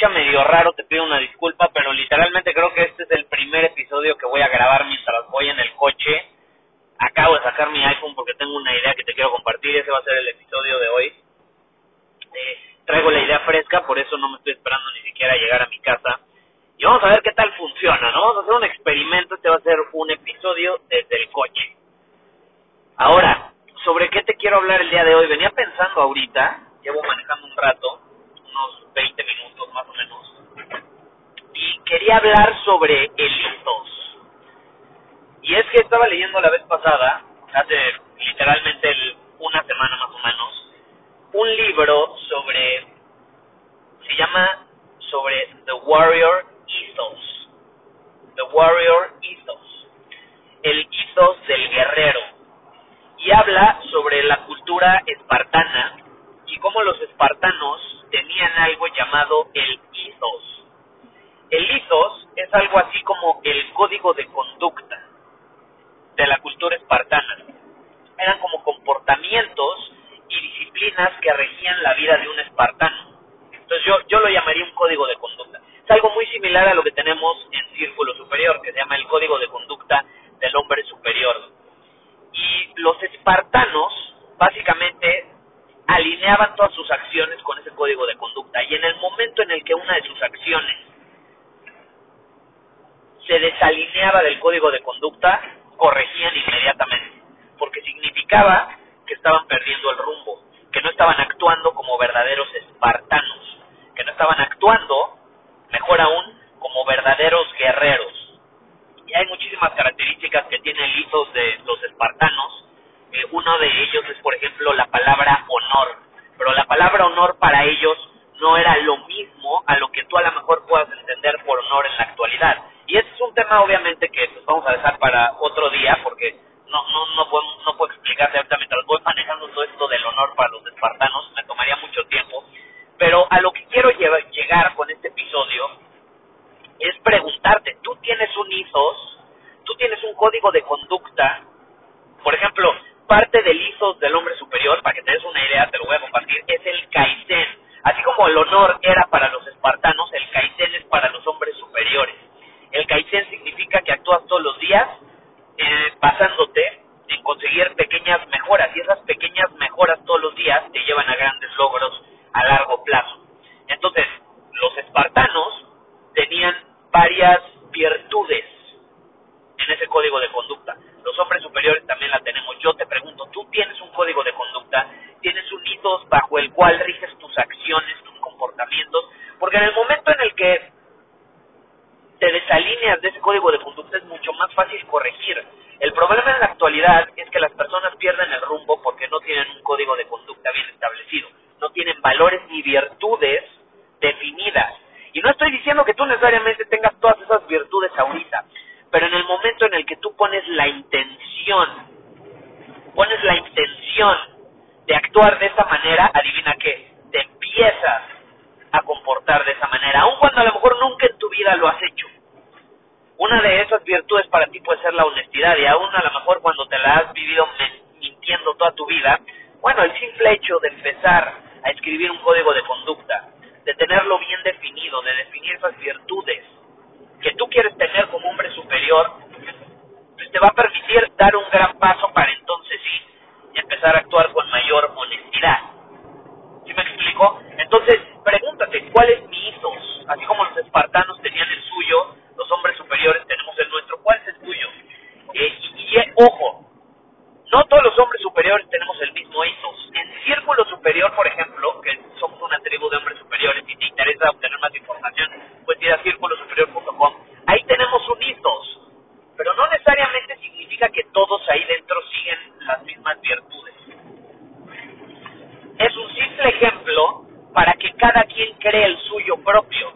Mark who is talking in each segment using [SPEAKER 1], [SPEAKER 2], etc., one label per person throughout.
[SPEAKER 1] escucha medio raro te pido una disculpa, pero literalmente creo que este es el primer episodio que voy a grabar mientras voy en el coche. Acabo de sacar mi iPhone porque tengo una idea que te quiero compartir, ese va a ser el episodio de hoy. Eh, traigo la idea fresca, por eso no me estoy esperando ni siquiera a llegar a mi casa. Y vamos a ver qué tal funciona, ¿no? Vamos a hacer un experimento, este va a ser un episodio desde el coche. Ahora, ¿sobre qué te quiero hablar el día de hoy? Venía pensando ahorita, llevo manejando un rato, unos 20 minutos más o menos, y quería hablar sobre el ethos. Y es que estaba leyendo la vez pasada, hace literalmente una semana más o menos, un libro sobre, se llama sobre The Warrior Ethos. The Warrior Ethos. El ethos del guerrero. Y habla sobre la cultura espartana y cómo los espartanos tenían algo llamado el ethos. El ethos es algo así como el código de conducta de la cultura espartana. Eran como comportamientos y disciplinas que regían la vida de un espartano. Entonces yo, yo lo llamaría un código de conducta. Es algo muy similar a lo que tenemos en Círculo Superior, que se llama el código de conducta del hombre superior. Y los espartanos básicamente alineaban todas sus acciones con ese código de conducta. Y en el momento en el que una de sus acciones se desalineaba del código de conducta, corregían inmediatamente, porque significaba que estaban perdiendo el rumbo, que no estaban actuando como verdaderos espartanos, que no estaban actuando, mejor aún, como verdaderos guerreros. Y hay muchísimas características que tiene el ethos de los espartanos. Eh, uno de ellos es, por ejemplo, la palabra honor. Pero la palabra honor para ellos no era lo mismo a lo que tú a lo mejor puedas entender por honor en la actualidad. Y ese es un tema, obviamente, que pues, vamos a dejar para otro día, porque no, no, no, puedo, no puedo explicarte ahorita mientras voy manejando todo esto del honor para los espartanos, me tomaría mucho tiempo, pero a lo que quiero llegar con este episodio es preguntarte, ¿tú tienes un ethos? ¿Tú tienes un código de conducta? Por ejemplo, parte del ethos del hombre superior, para que te des una idea, te lo voy a compartir, es el kaizen. Así como el honor era para los espartanos, el kaizen es para los hombres superiores. El kaizen significa que actúas todos los días eh, basándote en conseguir pequeñas mejoras y esas pequeñas mejoras todos los días te llevan a grandes logros a largo plazo. Entonces, los espartanos tenían varias virtudes en ese código de conducta. Los hombres superiores también la tenemos. Yo te pregunto, ¿tú tienes un código de conducta? ¿Tienes un hitos bajo el cual riges tus acciones, tus comportamientos? Porque en el momento en el que te desalineas de ese código de conducta es mucho más fácil corregir. El problema en la actualidad es que las personas pierden el rumbo porque no tienen un código de conducta bien establecido, no tienen valores ni virtudes definidas. Y no estoy diciendo que tú necesariamente tengas todas esas virtudes ahorita, la intención, pones la intención de actuar de esa manera, adivina qué, te empiezas a comportar de esa manera, aun cuando a lo mejor nunca en tu vida lo has hecho. Una de esas virtudes para ti puede ser la honestidad y aún a lo mejor cuando te la has vivido mintiendo toda tu vida, bueno, el simple hecho de empezar a escribir un código de conducta, de tenerlo bien definido, de definir esas virtudes que tú quieres tener como hombre superior, pues te va a permitir dar un gran paso para entonces sí empezar a actuar con mayor honestidad. ¿Sí me explico? Entonces, pregúntate, ¿cuál es mi ethos? Así como los espartanos tenían el suyo, los hombres superiores tenemos el nuestro. ¿Cuál es el tuyo? Eh, y, y, ojo, no todos los hombres superiores tenemos el mismo ethos. En Círculo Superior, por ejemplo, que somos una tribu de hombres superiores, y te interesa obtener más información, pues ir a círculosuperior.com. Ahí tenemos un ethos, pero no necesariamente significa que todos ahí dentro siguen las mismas virtudes. Es un simple ejemplo para que cada quien cree el suyo propio.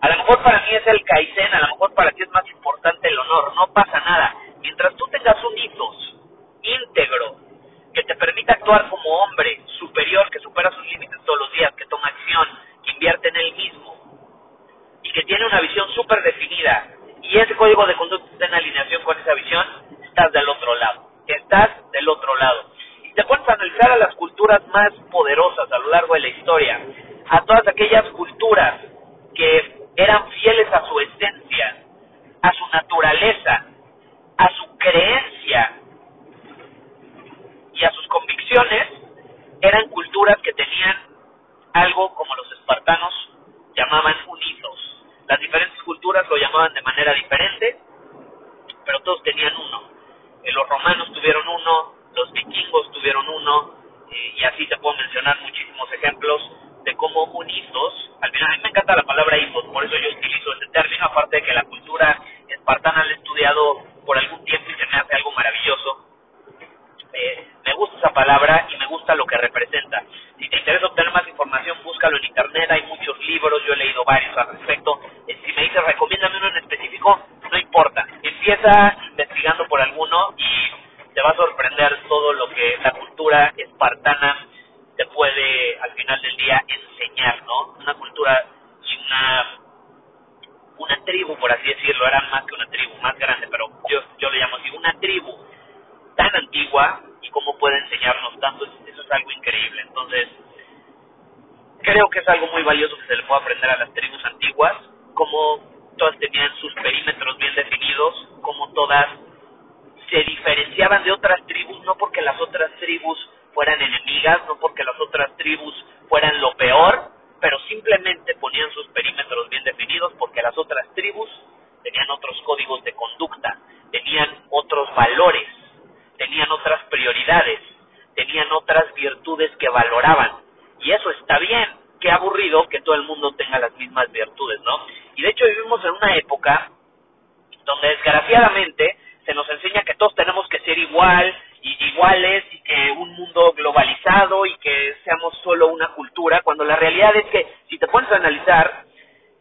[SPEAKER 1] A lo mejor para mí es el Kaizen, a lo mejor para ti es más importante el honor, no pasa nada. Mientras tú tengas un ethos íntegro que te permita actuar como hombre superior, que supera sus límites todos los días, que toma acción, que invierte en él mismo y que tiene una visión súper definida y ese código de conducta está en alineación con esa visión, estás del otro lado. Estás del otro lado. Y te puedes analizar a las culturas más poderosas a lo largo de la historia, a todas aquellas culturas que eran fieles a su esencia, a su naturaleza, a su creencia y a sus convicciones, eran culturas que tenían algo como los espartanos llamaban unidos. Las diferentes culturas lo llamaban de manera diferente, pero todos tenían uno. Eh, los romanos tuvieron uno, los vikingos tuvieron uno, eh, y así te puedo mencionar muchísimos ejemplos de cómo unidos, al final a mí me encanta la palabra hijos, por eso yo utilizo ese término, aparte de que la cultura espartana la he estudiado por algún tiempo y se me hace algo maravilloso. Eh, me gusta esa palabra y me gusta lo que representa. Si te interesa obtener más información, búscalo en internet, hay muchos libros, yo he leído varios al respecto. Eh, si me dices, recomiéndame uno en específico, no importa. Empieza investigando por alguno y te va a sorprender todo lo que la cultura espartana te al final del día enseñar, ¿no? Una cultura y una una tribu, por así decirlo, eran más que una tribu, más grande, pero yo, yo le llamo así, una tribu tan antigua y cómo puede enseñarnos tanto, eso es algo increíble. Entonces, creo que es algo muy valioso que se le puede aprender a las tribus antiguas, cómo todas tenían sus perímetros bien definidos, cómo todas se diferenciaban de otras tribus, no porque las otras tribus fueran enemigas, no porque las otras tribus fueran lo peor, pero simplemente ponían sus perímetros bien definidos porque las otras tribus tenían otros códigos de conducta, tenían otros valores, tenían otras prioridades, tenían otras virtudes que valoraban. Y eso está bien. Qué aburrido que todo el mundo tenga las mismas virtudes, ¿no? Y de hecho vivimos en una época donde desgraciadamente se nos enseña que todos tenemos que ser igual iguales y que un mundo globalizado y que seamos solo una cultura, cuando la realidad es que si te pones a analizar,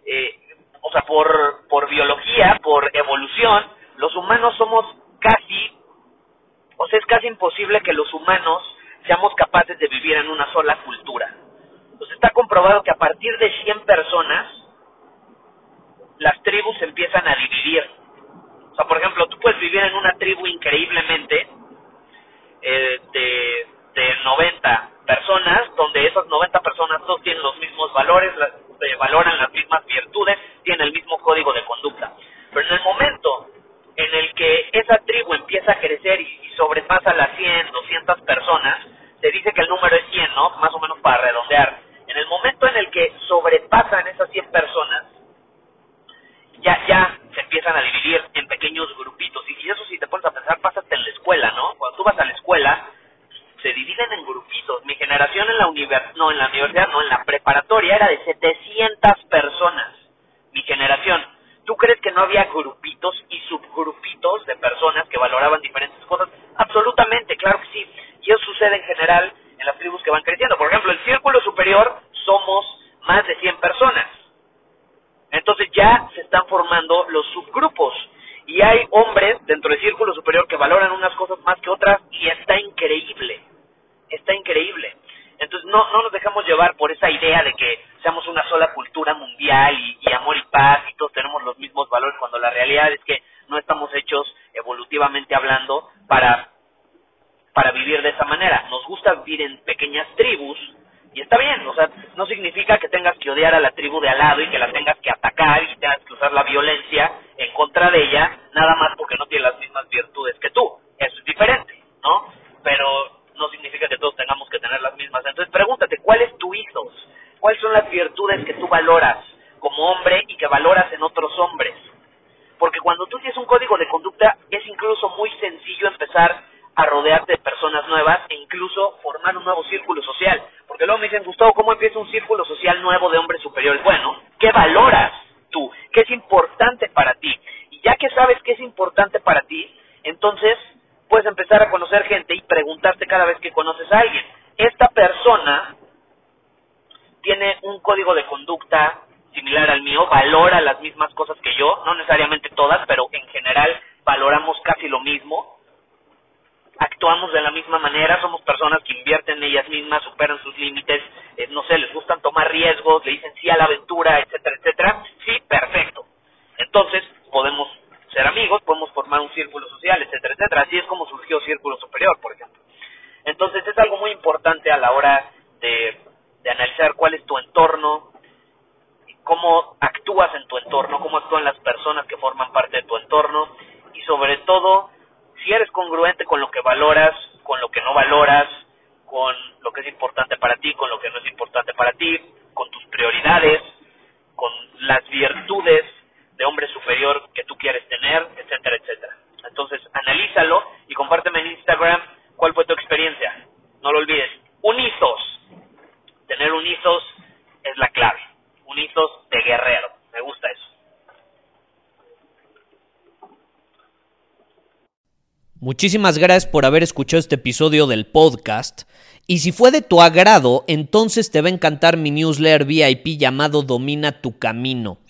[SPEAKER 1] eh, o sea, por, por biología, por evolución, los humanos somos casi, o sea, es casi imposible que los humanos seamos capaces de vivir en una sola cultura. Entonces está comprobado que a partir de 100 personas, las tribus empiezan a dividir. O sea, por ejemplo, tú puedes vivir en una tribu increíblemente eh, de, de 90 personas, donde esas 90 personas todos tienen los mismos valores, las, valoran las mismas virtudes, tienen el mismo código de conducta. Pero en el momento en el que esa tribu empieza a crecer y, y sobrepasa las 100, 200 personas, se dice que el número es 100, ¿no? Más o menos para redondear. En el momento en el que sobrepasan esas 100 personas, ya, ya se empiezan a dividir en pequeños grupitos. Y eso si te pones a pensar, pasa hasta en la escuela, ¿no? Cuando tú vas a la escuela, en grupitos. Mi generación en la universidad, no, en la universidad, no, en la preparatoria era de 700 personas. Mi generación. ¿Tú crees que no había grupitos y subgrupitos de personas que valoraban diferentes cosas? Absolutamente, claro que sí. Y eso sucede en general en las tribus que van creciendo. Por ejemplo, el círculo superior somos más de 100 personas. Entonces ya se están formando los subgrupos. Y hay hombres dentro del círculo superior que valoran unas cosas más que otras y está increíble. Está increíble. Entonces no, no nos dejamos llevar por esa idea de que seamos una sola cultura mundial y, y amor y paz y todos tenemos los mismos valores cuando la realidad es que no estamos hechos evolutivamente hablando para, para vivir de esa manera. Nos gusta vivir en pequeñas tribus y está bien, o sea, no significa que tengas que odiar a la tribu de al lado y que la tengas que atacar y tengas que usar la violencia en contra de ella, nada más porque no tiene las mismas virtudes que tú. Eso es diferente, ¿no? Pero todos tengamos que tener las mismas. Entonces pregúntate, ¿cuál es tu ethos? ¿Cuáles son las virtudes que tú valoras? como hombre y que valoras en otros hombres. Porque cuando tú tienes un código de conducta es incluso muy sencillo empezar a rodearte de personas nuevas e incluso formar un nuevo círculo social. Porque luego me dicen, Gustavo, ¿cómo empieza un círculo social nuevo de hombres superiores? Bueno, ¿qué valoras tú? ¿Qué es importante para ti? Y ya que sabes qué es importante para ti, entonces puedes empezar a conocer gente y preguntarte cada vez que conoces a alguien. Esta persona tiene un código de conducta similar al mío, valora las mismas cosas que yo, no necesariamente todas, pero en general valoramos casi lo mismo, actuamos de la misma manera, somos personas que invierten en ellas mismas, superan sus límites, eh, no sé, les gustan tomar riesgos, le dicen sí a la aventura, etcétera, etcétera. Sí, perfecto. Entonces, podemos ser amigos, podemos formar un círculo social, etcétera, etcétera. Así es como surgió Círculo Superior, por ejemplo. Entonces, es algo muy importante a la hora de, de analizar cuál es tu entorno, cómo actúas en tu entorno, cómo actúan las personas que forman parte de tu entorno y sobre todo si eres congruente con lo que valoras, con lo que no valoras, con lo que es importante para ti, con lo que no es importante para ti, con tus prioridades, con las virtudes que tú quieres tener, etcétera, etcétera. Entonces, analízalo y compárteme en Instagram cuál fue tu experiencia. No lo olvides. Unitos. Tener unitos es la clave unitos de guerrero. Me gusta eso.
[SPEAKER 2] Muchísimas gracias por haber escuchado este episodio del podcast. Y si fue de tu agrado, entonces te va a encantar mi newsletter VIP llamado Domina tu Camino.